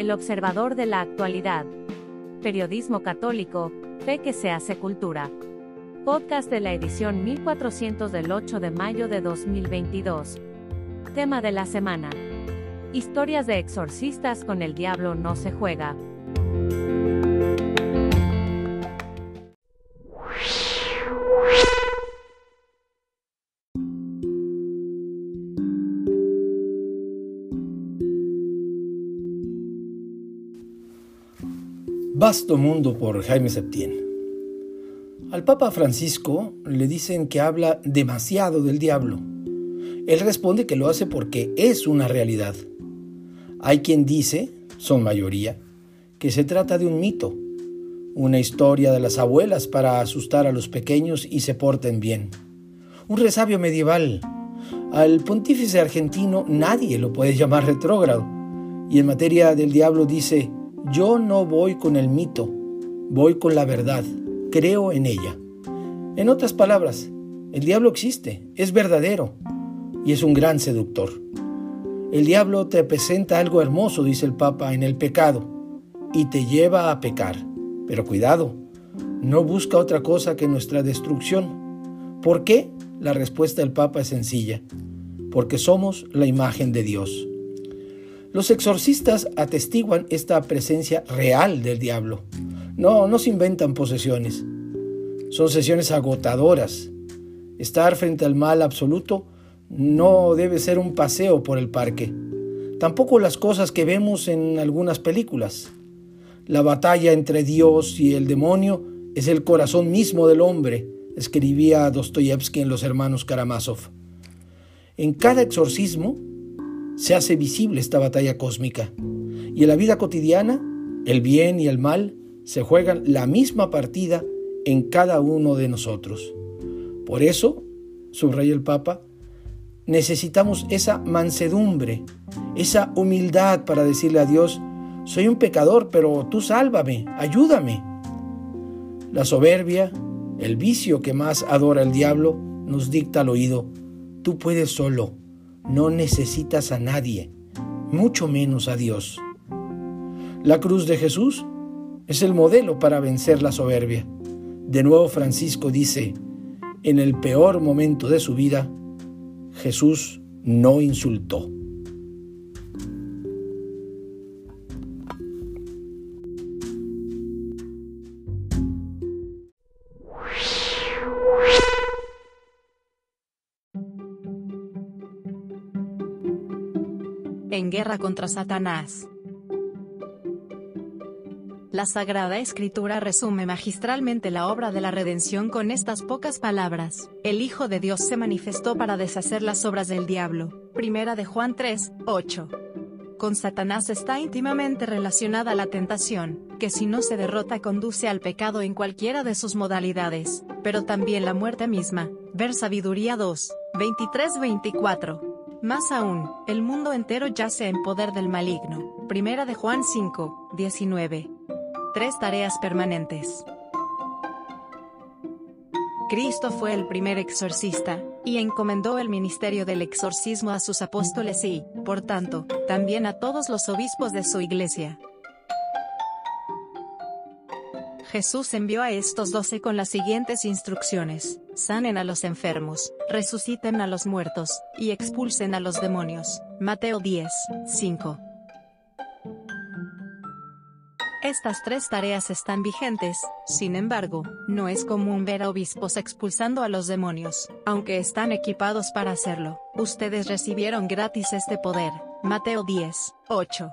El observador de la actualidad. Periodismo católico, fe que se hace cultura. Podcast de la edición 1400 del 8 de mayo de 2022. Tema de la semana. Historias de exorcistas con el diablo no se juega. Vasto Mundo por Jaime Septién. Al Papa Francisco le dicen que habla demasiado del diablo. Él responde que lo hace porque es una realidad. Hay quien dice, son mayoría, que se trata de un mito, una historia de las abuelas para asustar a los pequeños y se porten bien. Un resabio medieval. Al pontífice argentino nadie lo puede llamar retrógrado. Y en materia del diablo dice, yo no voy con el mito, voy con la verdad, creo en ella. En otras palabras, el diablo existe, es verdadero y es un gran seductor. El diablo te presenta algo hermoso, dice el Papa, en el pecado y te lleva a pecar. Pero cuidado, no busca otra cosa que nuestra destrucción. ¿Por qué? La respuesta del Papa es sencilla. Porque somos la imagen de Dios. Los exorcistas atestiguan esta presencia real del diablo. No, no se inventan posesiones. Son sesiones agotadoras. Estar frente al mal absoluto no debe ser un paseo por el parque. Tampoco las cosas que vemos en algunas películas. La batalla entre Dios y el demonio es el corazón mismo del hombre, escribía Dostoyevsky en Los Hermanos Karamazov. En cada exorcismo se hace visible esta batalla cósmica. Y en la vida cotidiana, el bien y el mal se juegan la misma partida en cada uno de nosotros. Por eso, subraya el Papa, necesitamos esa mansedumbre, esa humildad para decirle a Dios, soy un pecador, pero tú sálvame, ayúdame. La soberbia, el vicio que más adora el diablo, nos dicta al oído, tú puedes solo, no necesitas a nadie, mucho menos a Dios. La cruz de Jesús es el modelo para vencer la soberbia. De nuevo Francisco dice, en el peor momento de su vida, Jesús no insultó. Contra Satanás. La Sagrada Escritura resume magistralmente la obra de la redención con estas pocas palabras. El Hijo de Dios se manifestó para deshacer las obras del diablo. Primera de Juan 3, 8. Con Satanás está íntimamente relacionada la tentación, que si no se derrota conduce al pecado en cualquiera de sus modalidades, pero también la muerte misma. Ver Sabiduría 2, 23-24. Más aún, el mundo entero yace en poder del maligno. Primera de Juan 5, 19. Tres tareas permanentes. Cristo fue el primer exorcista, y encomendó el ministerio del exorcismo a sus apóstoles y, por tanto, también a todos los obispos de su iglesia. Jesús envió a estos doce con las siguientes instrucciones, sanen a los enfermos, resuciten a los muertos, y expulsen a los demonios. Mateo 10, 5. Estas tres tareas están vigentes, sin embargo, no es común ver a obispos expulsando a los demonios, aunque están equipados para hacerlo. Ustedes recibieron gratis este poder. Mateo 10, 8.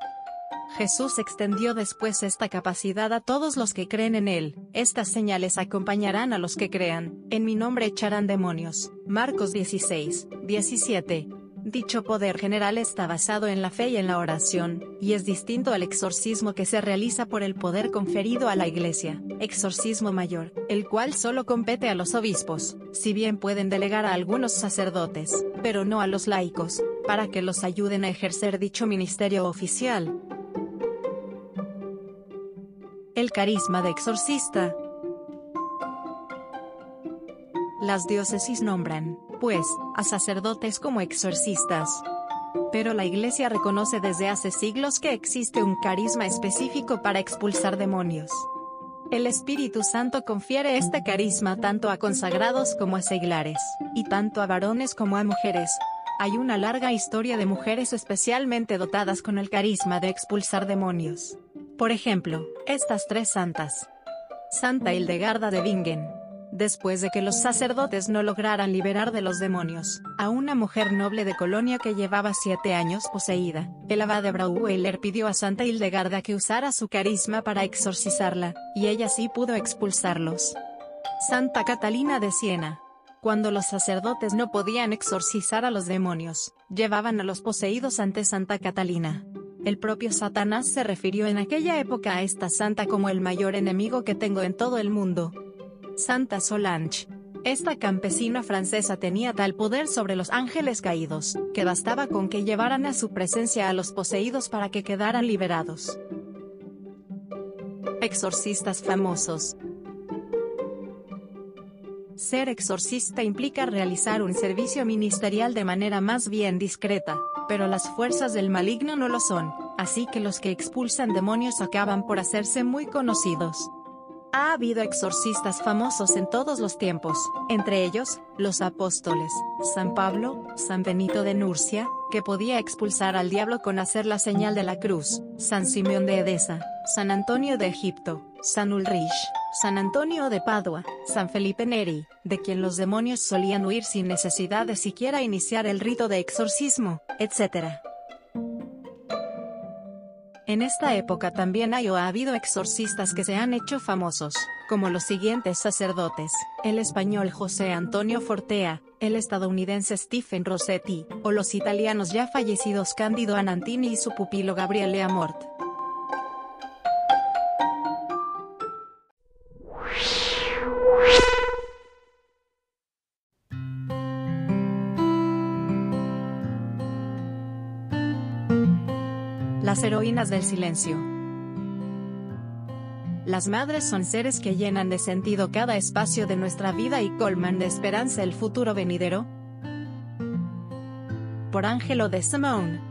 Jesús extendió después esta capacidad a todos los que creen en Él. Estas señales acompañarán a los que crean. En mi nombre echarán demonios. Marcos 16, 17. Dicho poder general está basado en la fe y en la oración, y es distinto al exorcismo que se realiza por el poder conferido a la Iglesia, exorcismo mayor, el cual solo compete a los obispos, si bien pueden delegar a algunos sacerdotes, pero no a los laicos, para que los ayuden a ejercer dicho ministerio oficial. El carisma de exorcista. Las diócesis nombran, pues, a sacerdotes como exorcistas. Pero la Iglesia reconoce desde hace siglos que existe un carisma específico para expulsar demonios. El Espíritu Santo confiere este carisma tanto a consagrados como a seglares, y tanto a varones como a mujeres. Hay una larga historia de mujeres especialmente dotadas con el carisma de expulsar demonios. Por ejemplo, estas tres santas. Santa Hildegarda de Bingen, después de que los sacerdotes no lograran liberar de los demonios a una mujer noble de Colonia que llevaba siete años poseída. El abad Brauweiler pidió a Santa Hildegarda que usara su carisma para exorcizarla, y ella sí pudo expulsarlos. Santa Catalina de Siena. Cuando los sacerdotes no podían exorcizar a los demonios, llevaban a los poseídos ante Santa Catalina. El propio Satanás se refirió en aquella época a esta santa como el mayor enemigo que tengo en todo el mundo, Santa Solange. Esta campesina francesa tenía tal poder sobre los ángeles caídos, que bastaba con que llevaran a su presencia a los poseídos para que quedaran liberados. Exorcistas famosos. Ser exorcista implica realizar un servicio ministerial de manera más bien discreta, pero las fuerzas del maligno no lo son, así que los que expulsan demonios acaban por hacerse muy conocidos. Ha habido exorcistas famosos en todos los tiempos, entre ellos, los apóstoles, San Pablo, San Benito de Nurcia, que podía expulsar al diablo con hacer la señal de la cruz, San Simeón de Edesa, San Antonio de Egipto, San Ulrich, San Antonio de Padua, San Felipe Neri, de quien los demonios solían huir sin necesidad de siquiera iniciar el rito de exorcismo, etc. En esta época también hay o ha habido exorcistas que se han hecho famosos, como los siguientes sacerdotes, el español José Antonio Fortea, el estadounidense Stephen Rossetti, o los italianos ya fallecidos Cándido Anantini y su pupilo Gabriele Amort. Las heroínas del silencio. Las madres son seres que llenan de sentido cada espacio de nuestra vida y colman de esperanza el futuro venidero. Por Ángelo de Simone.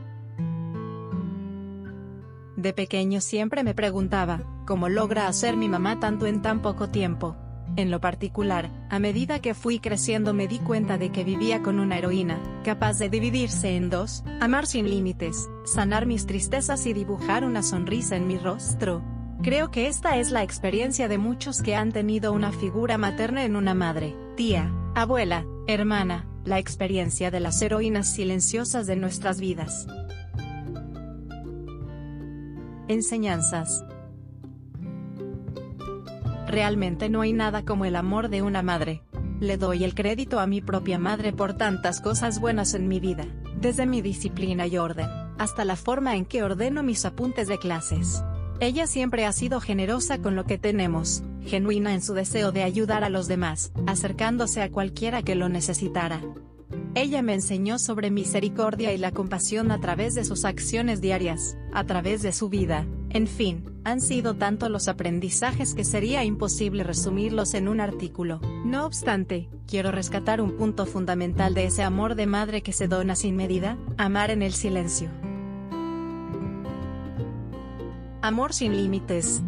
De pequeño siempre me preguntaba, ¿cómo logra hacer mi mamá tanto en tan poco tiempo? En lo particular, a medida que fui creciendo me di cuenta de que vivía con una heroína, capaz de dividirse en dos, amar sin límites, sanar mis tristezas y dibujar una sonrisa en mi rostro. Creo que esta es la experiencia de muchos que han tenido una figura materna en una madre, tía, abuela, hermana, la experiencia de las heroínas silenciosas de nuestras vidas. Enseñanzas Realmente no hay nada como el amor de una madre. Le doy el crédito a mi propia madre por tantas cosas buenas en mi vida, desde mi disciplina y orden, hasta la forma en que ordeno mis apuntes de clases. Ella siempre ha sido generosa con lo que tenemos, genuina en su deseo de ayudar a los demás, acercándose a cualquiera que lo necesitara. Ella me enseñó sobre misericordia y la compasión a través de sus acciones diarias, a través de su vida, en fin, han sido tanto los aprendizajes que sería imposible resumirlos en un artículo. No obstante, quiero rescatar un punto fundamental de ese amor de madre que se dona sin medida, amar en el silencio. Amor sin límites.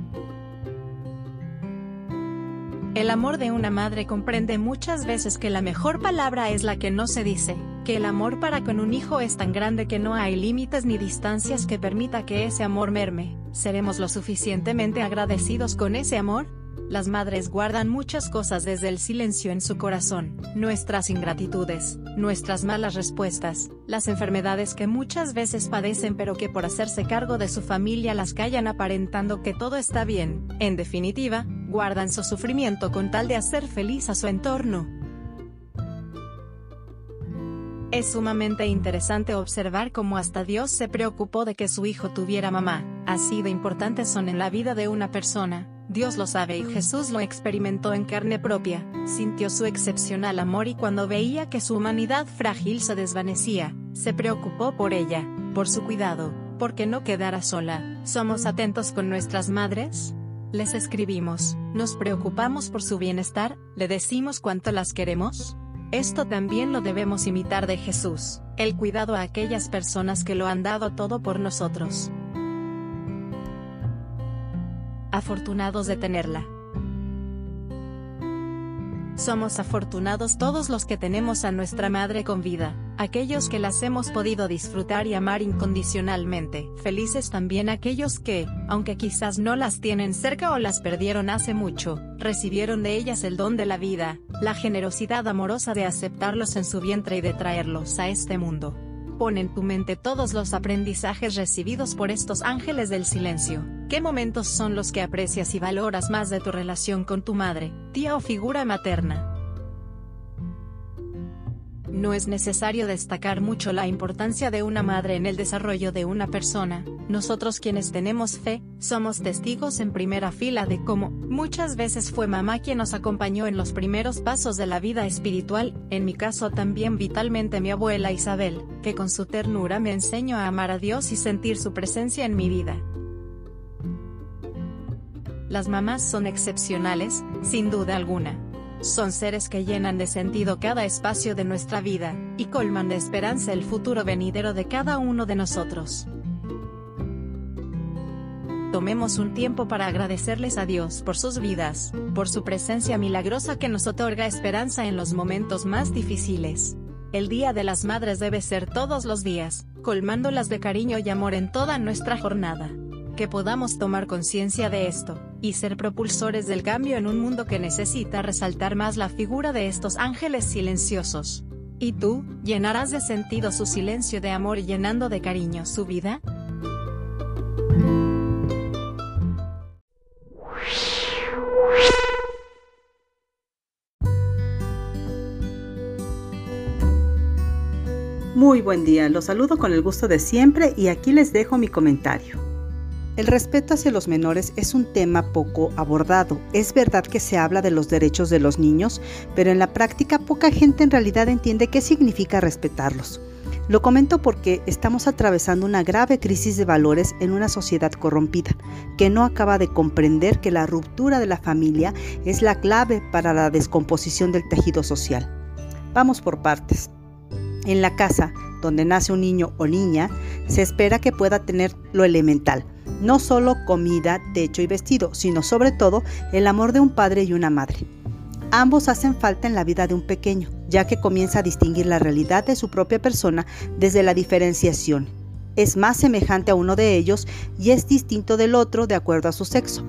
El amor de una madre comprende muchas veces que la mejor palabra es la que no se dice que el amor para con un hijo es tan grande que no hay límites ni distancias que permita que ese amor merme. ¿Seremos lo suficientemente agradecidos con ese amor? Las madres guardan muchas cosas desde el silencio en su corazón, nuestras ingratitudes, nuestras malas respuestas, las enfermedades que muchas veces padecen pero que por hacerse cargo de su familia las callan aparentando que todo está bien, en definitiva, guardan su sufrimiento con tal de hacer feliz a su entorno. Es sumamente interesante observar cómo hasta Dios se preocupó de que su hijo tuviera mamá, así de importantes son en la vida de una persona. Dios lo sabe y Jesús lo experimentó en carne propia, sintió su excepcional amor y cuando veía que su humanidad frágil se desvanecía, se preocupó por ella, por su cuidado, porque no quedara sola. ¿Somos atentos con nuestras madres? Les escribimos, nos preocupamos por su bienestar, le decimos cuánto las queremos. Esto también lo debemos imitar de Jesús, el cuidado a aquellas personas que lo han dado todo por nosotros. Afortunados de tenerla. Somos afortunados todos los que tenemos a nuestra madre con vida, aquellos que las hemos podido disfrutar y amar incondicionalmente. Felices también aquellos que, aunque quizás no las tienen cerca o las perdieron hace mucho, recibieron de ellas el don de la vida, la generosidad amorosa de aceptarlos en su vientre y de traerlos a este mundo. Pon en tu mente todos los aprendizajes recibidos por estos ángeles del silencio. ¿Qué momentos son los que aprecias y valoras más de tu relación con tu madre, tía o figura materna? No es necesario destacar mucho la importancia de una madre en el desarrollo de una persona, nosotros quienes tenemos fe, somos testigos en primera fila de cómo, muchas veces fue mamá quien nos acompañó en los primeros pasos de la vida espiritual, en mi caso también vitalmente mi abuela Isabel, que con su ternura me enseñó a amar a Dios y sentir su presencia en mi vida. Las mamás son excepcionales, sin duda alguna. Son seres que llenan de sentido cada espacio de nuestra vida, y colman de esperanza el futuro venidero de cada uno de nosotros. Tomemos un tiempo para agradecerles a Dios por sus vidas, por su presencia milagrosa que nos otorga esperanza en los momentos más difíciles. El Día de las Madres debe ser todos los días, colmándolas de cariño y amor en toda nuestra jornada que podamos tomar conciencia de esto, y ser propulsores del cambio en un mundo que necesita resaltar más la figura de estos ángeles silenciosos. ¿Y tú, llenarás de sentido su silencio de amor y llenando de cariño su vida? Muy buen día, los saludo con el gusto de siempre y aquí les dejo mi comentario. El respeto hacia los menores es un tema poco abordado. Es verdad que se habla de los derechos de los niños, pero en la práctica poca gente en realidad entiende qué significa respetarlos. Lo comento porque estamos atravesando una grave crisis de valores en una sociedad corrompida, que no acaba de comprender que la ruptura de la familia es la clave para la descomposición del tejido social. Vamos por partes. En la casa, donde nace un niño o niña, se espera que pueda tener lo elemental, no solo comida, techo y vestido, sino sobre todo el amor de un padre y una madre. Ambos hacen falta en la vida de un pequeño, ya que comienza a distinguir la realidad de su propia persona desde la diferenciación. Es más semejante a uno de ellos y es distinto del otro de acuerdo a su sexo.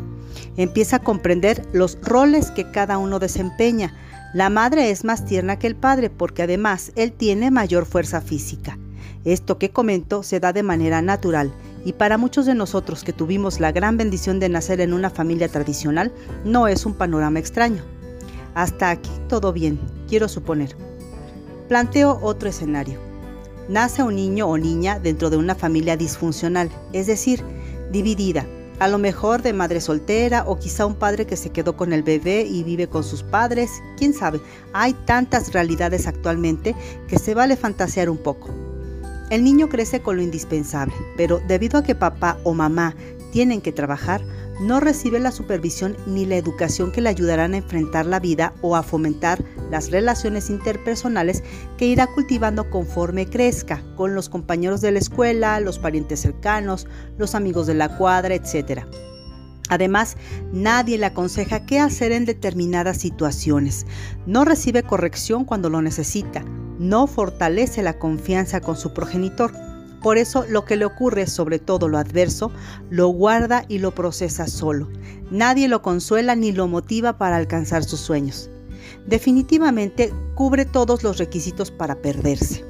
Empieza a comprender los roles que cada uno desempeña. La madre es más tierna que el padre porque además él tiene mayor fuerza física. Esto que comento se da de manera natural y para muchos de nosotros que tuvimos la gran bendición de nacer en una familia tradicional, no es un panorama extraño. Hasta aquí todo bien, quiero suponer. Planteo otro escenario. Nace un niño o niña dentro de una familia disfuncional, es decir, dividida, a lo mejor de madre soltera o quizá un padre que se quedó con el bebé y vive con sus padres, quién sabe, hay tantas realidades actualmente que se vale fantasear un poco. El niño crece con lo indispensable, pero debido a que papá o mamá tienen que trabajar, no recibe la supervisión ni la educación que le ayudarán a enfrentar la vida o a fomentar las relaciones interpersonales que irá cultivando conforme crezca con los compañeros de la escuela, los parientes cercanos, los amigos de la cuadra, etc. Además, nadie le aconseja qué hacer en determinadas situaciones. No recibe corrección cuando lo necesita no fortalece la confianza con su progenitor. Por eso lo que le ocurre, sobre todo lo adverso, lo guarda y lo procesa solo. Nadie lo consuela ni lo motiva para alcanzar sus sueños. Definitivamente cubre todos los requisitos para perderse.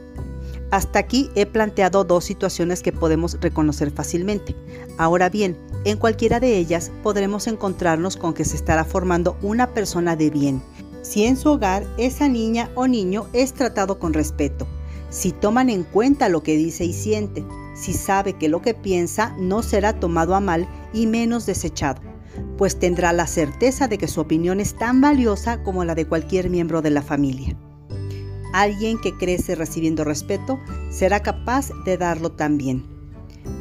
Hasta aquí he planteado dos situaciones que podemos reconocer fácilmente. Ahora bien, en cualquiera de ellas podremos encontrarnos con que se estará formando una persona de bien, si en su hogar esa niña o niño es tratado con respeto, si toman en cuenta lo que dice y siente, si sabe que lo que piensa no será tomado a mal y menos desechado, pues tendrá la certeza de que su opinión es tan valiosa como la de cualquier miembro de la familia. Alguien que crece recibiendo respeto será capaz de darlo también.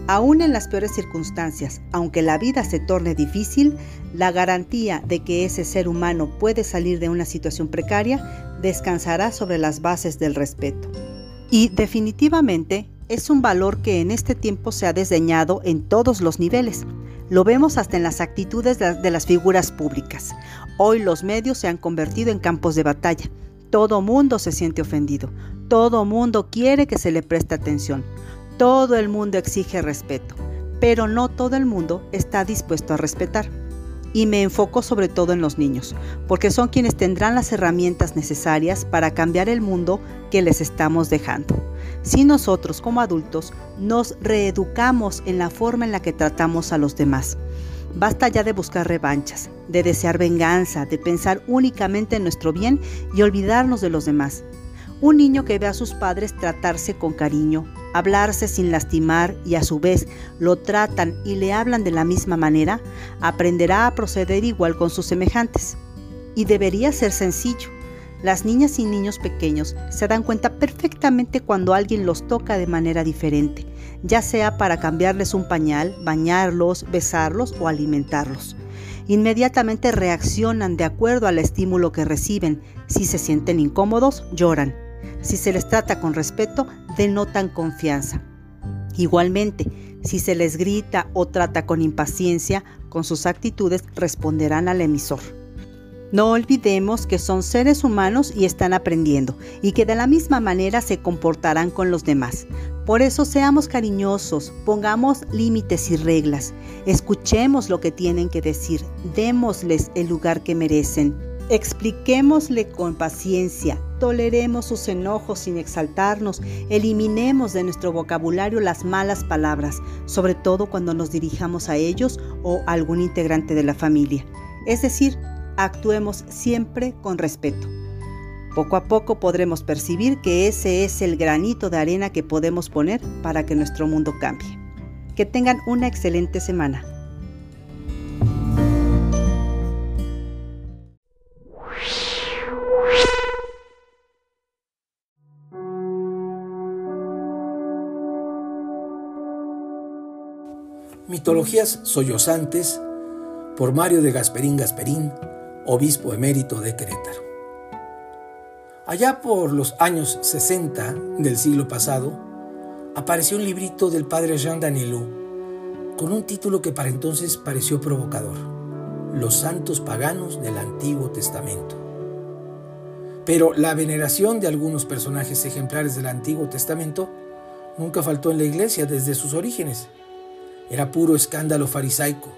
Aún en las peores circunstancias, aunque la vida se torne difícil, la garantía de que ese ser humano puede salir de una situación precaria descansará sobre las bases del respeto. Y definitivamente es un valor que en este tiempo se ha desdeñado en todos los niveles. Lo vemos hasta en las actitudes de las figuras públicas. Hoy los medios se han convertido en campos de batalla. Todo mundo se siente ofendido. Todo mundo quiere que se le preste atención. Todo el mundo exige respeto, pero no todo el mundo está dispuesto a respetar. Y me enfoco sobre todo en los niños, porque son quienes tendrán las herramientas necesarias para cambiar el mundo que les estamos dejando. Si nosotros como adultos nos reeducamos en la forma en la que tratamos a los demás, Basta ya de buscar revanchas, de desear venganza, de pensar únicamente en nuestro bien y olvidarnos de los demás. Un niño que ve a sus padres tratarse con cariño, hablarse sin lastimar y a su vez lo tratan y le hablan de la misma manera, aprenderá a proceder igual con sus semejantes. Y debería ser sencillo. Las niñas y niños pequeños se dan cuenta perfectamente cuando alguien los toca de manera diferente, ya sea para cambiarles un pañal, bañarlos, besarlos o alimentarlos. Inmediatamente reaccionan de acuerdo al estímulo que reciben. Si se sienten incómodos, lloran. Si se les trata con respeto, denotan confianza. Igualmente, si se les grita o trata con impaciencia, con sus actitudes responderán al emisor. No olvidemos que son seres humanos y están aprendiendo, y que de la misma manera se comportarán con los demás. Por eso seamos cariñosos, pongamos límites y reglas, escuchemos lo que tienen que decir, démosles el lugar que merecen, expliquémosle con paciencia, toleremos sus enojos sin exaltarnos, eliminemos de nuestro vocabulario las malas palabras, sobre todo cuando nos dirijamos a ellos o a algún integrante de la familia. Es decir, actuemos siempre con respeto. Poco a poco podremos percibir que ese es el granito de arena que podemos poner para que nuestro mundo cambie. Que tengan una excelente semana. Mitologías sollozantes por Mario de Gasperín Gasperín, obispo emérito de Querétaro. Allá por los años 60 del siglo pasado, apareció un librito del padre Jean Danilou con un título que para entonces pareció provocador, Los santos paganos del Antiguo Testamento. Pero la veneración de algunos personajes ejemplares del Antiguo Testamento nunca faltó en la iglesia desde sus orígenes era puro escándalo farisaico.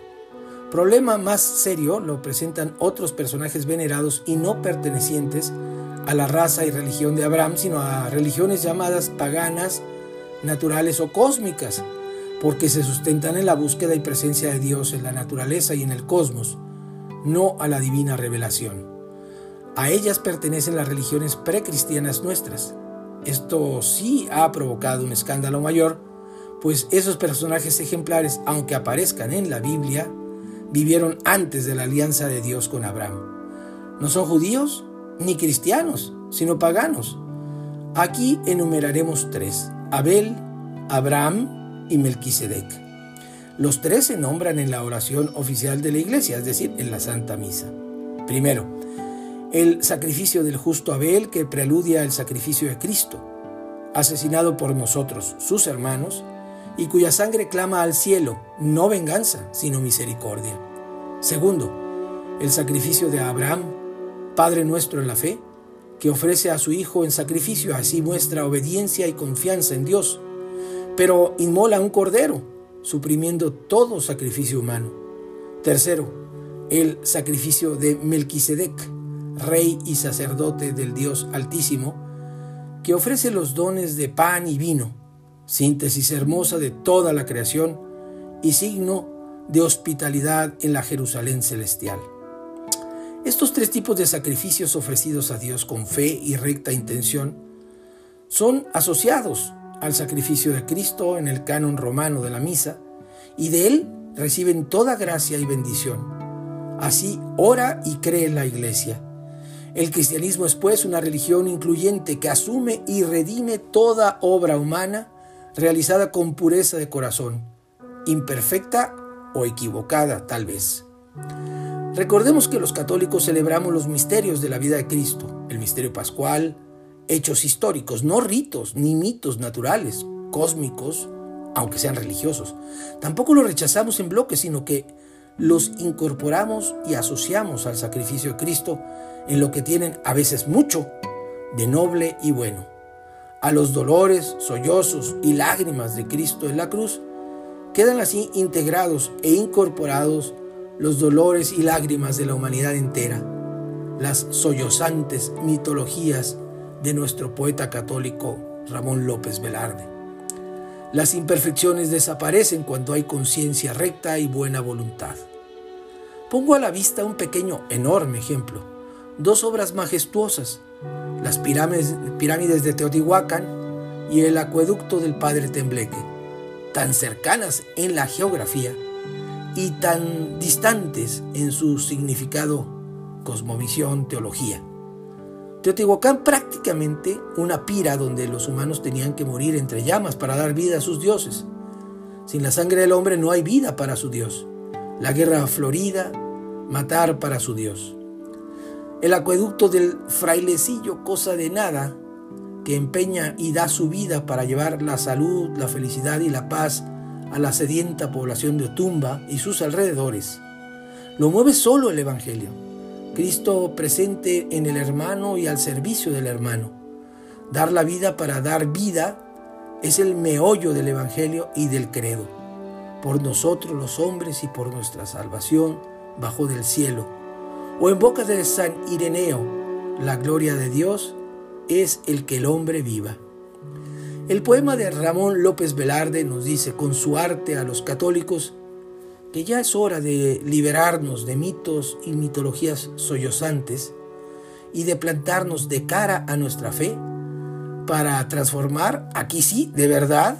Problema más serio lo presentan otros personajes venerados y no pertenecientes a la raza y religión de Abraham, sino a religiones llamadas paganas, naturales o cósmicas, porque se sustentan en la búsqueda y presencia de Dios en la naturaleza y en el cosmos, no a la divina revelación. A ellas pertenecen las religiones precristianas nuestras. Esto sí ha provocado un escándalo mayor, pues esos personajes ejemplares, aunque aparezcan en la Biblia, vivieron antes de la alianza de Dios con Abraham. No son judíos ni cristianos, sino paganos. Aquí enumeraremos tres, Abel, Abraham y Melquisedec. Los tres se nombran en la oración oficial de la iglesia, es decir, en la Santa Misa. Primero, el sacrificio del justo Abel que preludia al sacrificio de Cristo, asesinado por nosotros, sus hermanos, y cuya sangre clama al cielo, no venganza, sino misericordia. Segundo, el sacrificio de Abraham, Padre nuestro en la fe, que ofrece a su Hijo en sacrificio, así muestra obediencia y confianza en Dios, pero inmola un cordero, suprimiendo todo sacrificio humano. Tercero, el sacrificio de Melquisedec, rey y sacerdote del Dios Altísimo, que ofrece los dones de pan y vino, síntesis hermosa de toda la creación y signo de hospitalidad en la Jerusalén celestial. Estos tres tipos de sacrificios ofrecidos a Dios con fe y recta intención son asociados al sacrificio de Cristo en el canon romano de la misa y de él reciben toda gracia y bendición. Así ora y cree la iglesia. El cristianismo es pues una religión incluyente que asume y redime toda obra humana realizada con pureza de corazón, imperfecta o equivocada tal vez. Recordemos que los católicos celebramos los misterios de la vida de Cristo, el misterio pascual, hechos históricos, no ritos ni mitos naturales, cósmicos, aunque sean religiosos. Tampoco los rechazamos en bloque, sino que los incorporamos y asociamos al sacrificio de Cristo en lo que tienen a veces mucho de noble y bueno. A los dolores, sollozos y lágrimas de Cristo en la cruz quedan así integrados e incorporados los dolores y lágrimas de la humanidad entera, las sollozantes mitologías de nuestro poeta católico Ramón López Velarde. Las imperfecciones desaparecen cuando hay conciencia recta y buena voluntad. Pongo a la vista un pequeño, enorme ejemplo, dos obras majestuosas, las pirámides, de Teotihuacán y el acueducto del Padre Tembleque, tan cercanas en la geografía y tan distantes en su significado, cosmovisión, teología. Teotihuacán prácticamente una pira donde los humanos tenían que morir entre llamas para dar vida a sus dioses. Sin la sangre del hombre no hay vida para su Dios. La guerra florida, matar para su Dios. El acueducto del frailecillo, cosa de nada, que empeña y da su vida para llevar la salud, la felicidad y la paz a la sedienta población de Otumba y sus alrededores. Lo mueve solo el Evangelio Cristo presente en el hermano y al servicio del hermano. Dar la vida para dar vida es el meollo del Evangelio y del credo. Por nosotros los hombres y por nuestra salvación bajo del cielo. O en boca de San Ireneo, la gloria de Dios es el que el hombre viva. El poema de Ramón López Velarde nos dice con su arte a los católicos que ya es hora de liberarnos de mitos y mitologías sollozantes y de plantarnos de cara a nuestra fe para transformar, aquí sí, de verdad,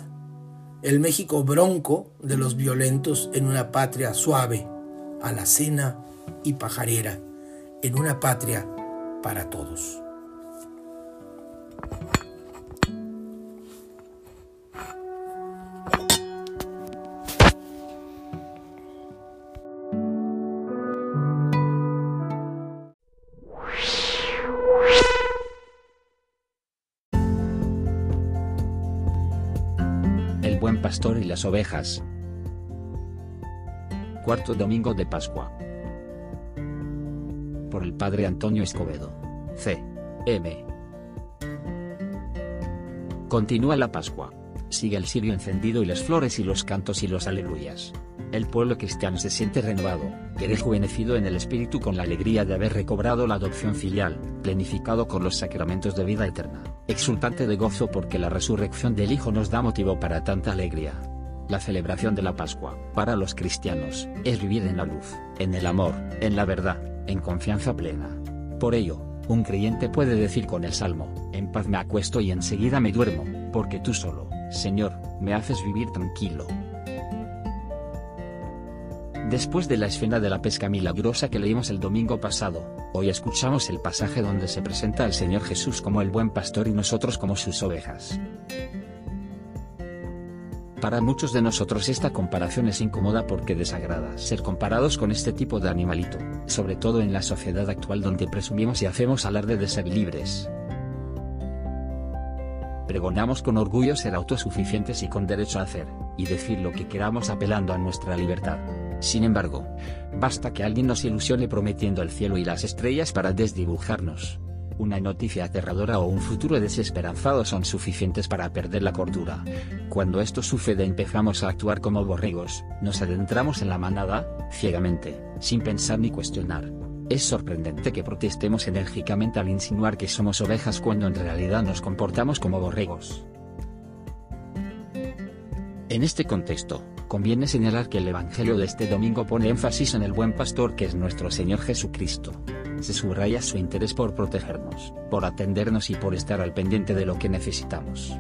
el México bronco de los violentos en una patria suave, alacena y pajarera, en una patria para todos. pastor y las ovejas. Cuarto domingo de Pascua. El Padre Antonio Escobedo. C. M. Continúa la Pascua. Sigue el cirio encendido y las flores y los cantos y los aleluyas. El pueblo cristiano se siente renovado, rejuvenecido en el espíritu con la alegría de haber recobrado la adopción filial, plenificado con los sacramentos de vida eterna, exultante de gozo porque la resurrección del Hijo nos da motivo para tanta alegría. La celebración de la Pascua, para los cristianos, es vivir en la luz, en el amor, en la verdad, en confianza plena. Por ello, un creyente puede decir con el Salmo, en paz me acuesto y enseguida me duermo, porque tú solo, Señor, me haces vivir tranquilo. Después de la escena de la pesca milagrosa que leímos el domingo pasado, hoy escuchamos el pasaje donde se presenta al Señor Jesús como el buen pastor y nosotros como sus ovejas. Para muchos de nosotros esta comparación es incómoda porque desagrada ser comparados con este tipo de animalito, sobre todo en la sociedad actual donde presumimos y hacemos alarde de ser. Pregonamos con orgullo ser autosuficientes y con derecho a hacer, y decir lo que queramos apelando a nuestra libertad. Sin embargo, basta que alguien nos ilusione prometiendo el cielo y las estrellas para desdibujarnos. Una noticia aterradora o un futuro desesperanzado son suficientes para perder la cordura. Cuando esto sucede empezamos a actuar como borregos, nos adentramos en la manada, ciegamente, sin pensar ni cuestionar. Es sorprendente que protestemos enérgicamente al insinuar que somos ovejas cuando en realidad nos comportamos como borregos. En este contexto, conviene señalar que el Evangelio de este domingo pone énfasis en el buen pastor que es nuestro Señor Jesucristo. Se subraya su interés por protegernos, por atendernos y por estar al pendiente de lo que necesitamos.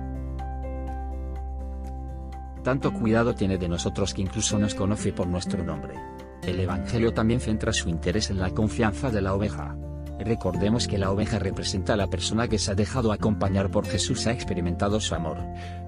Tanto cuidado tiene de nosotros que incluso nos conoce por nuestro nombre. El Evangelio también centra su interés en la confianza de la oveja. Recordemos que la oveja representa a la persona que se ha dejado acompañar por Jesús, ha experimentado su amor.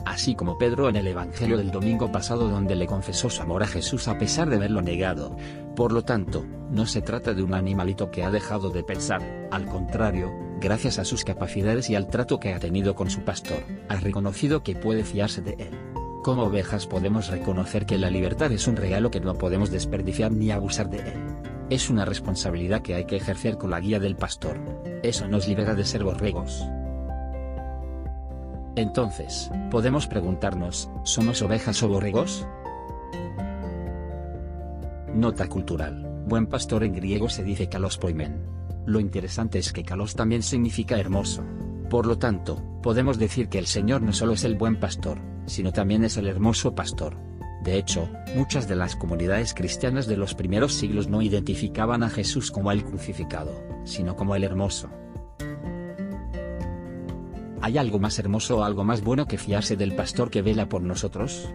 Así como Pedro en el Evangelio del domingo pasado donde le confesó su amor a Jesús a pesar de haberlo negado. Por lo tanto, no se trata de un animalito que ha dejado de pensar, al contrario, gracias a sus capacidades y al trato que ha tenido con su pastor, ha reconocido que puede fiarse de él. Como ovejas podemos reconocer que la libertad es un regalo que no podemos desperdiciar ni abusar de él. Es una responsabilidad que hay que ejercer con la guía del pastor. Eso nos libera de ser borregos. Entonces, podemos preguntarnos, ¿somos ovejas o borregos? Nota cultural. Buen pastor en griego se dice kalos poimen. Lo interesante es que kalos también significa hermoso. Por lo tanto, podemos decir que el Señor no solo es el buen pastor, sino también es el hermoso pastor. De hecho, muchas de las comunidades cristianas de los primeros siglos no identificaban a Jesús como el crucificado, sino como el hermoso. ¿Hay algo más hermoso o algo más bueno que fiarse del pastor que vela por nosotros?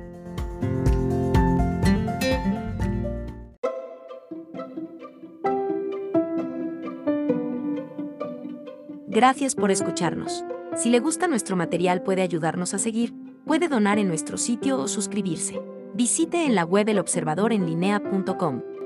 Gracias por escucharnos. Si le gusta nuestro material puede ayudarnos a seguir, puede donar en nuestro sitio o suscribirse. Visite en la web elobservadorenlinea.com.